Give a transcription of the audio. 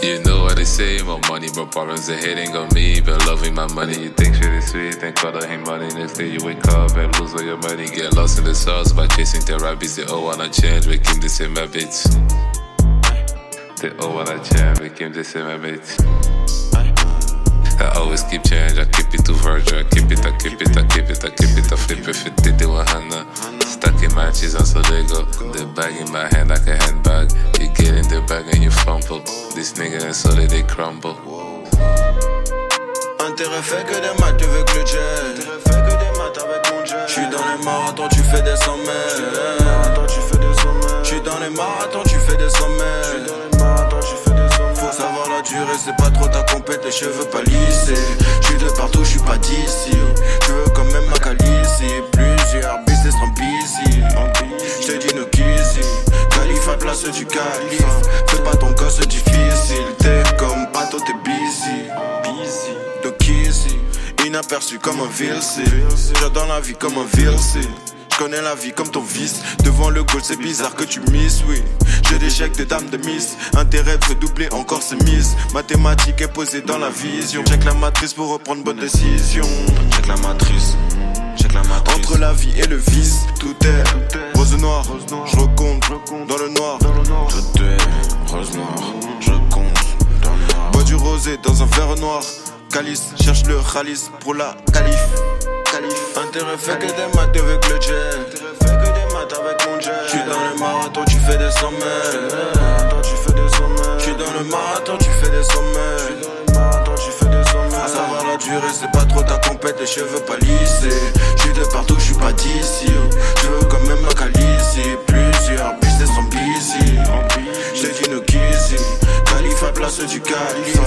You know what they say, more money, more problems, they hating on me, but loving my money. You think shit is sweet, then call him money. Next day you wake up and lose all your money. Get lost in the sauce by chasing the rabbits. They all wanna change, keep the same habits. They all wanna change, keep the same habits. I always keep change, I keep it to virgin, I keep it, I keep it, Cheese on Sodego, the bag in my hand like a handbag. You get in the bag and you fumble. This nigga and so they crumble. Intérêt fait que des maths avec le jet. J'suis dans les marathons, tu fais des sommets. J'suis dans les marathons, tu fais des sommets. Faut savoir la durée, c'est pas trop ta compète, les cheveux pas lissés. J'suis de partout, j'suis pas d'ici. Je veux quand même ma calice. Du calife. Fais pas ton gosse difficile. T'es comme bateau, t'es busy. Busy. Inaperçu comme un VLC. J'adore la vie comme un. Je connais la vie comme ton vice. Devant le goal, c'est bizarre que tu misses, oui. J'ai des chèques de dames de miss. Intérêt doubler, encore c'est mise. Mathématiques est posée dans la vision. Check la matrice pour reprendre bonne décision. Check la matrice. Check la matrice. Entre la vie et le vice, tout est rose noir. Je recompte dans le noir. Rosé dans un verre noir. Calice, cherche le calice pour la calife. Intérêt fait que des maths avec le jet. J'suis dans le marathon, tu fais des sommets. J'suis dans le marathon, tu fais des sommets. À savoir la durée, c'est pas trop ta compète, les cheveux pas lissés. J'suis de partout, j'suis pas d'ici. Je veux quand même ma calice. Plusieurs business sont busy. J'te dis no kizzy. Calife à place du calife.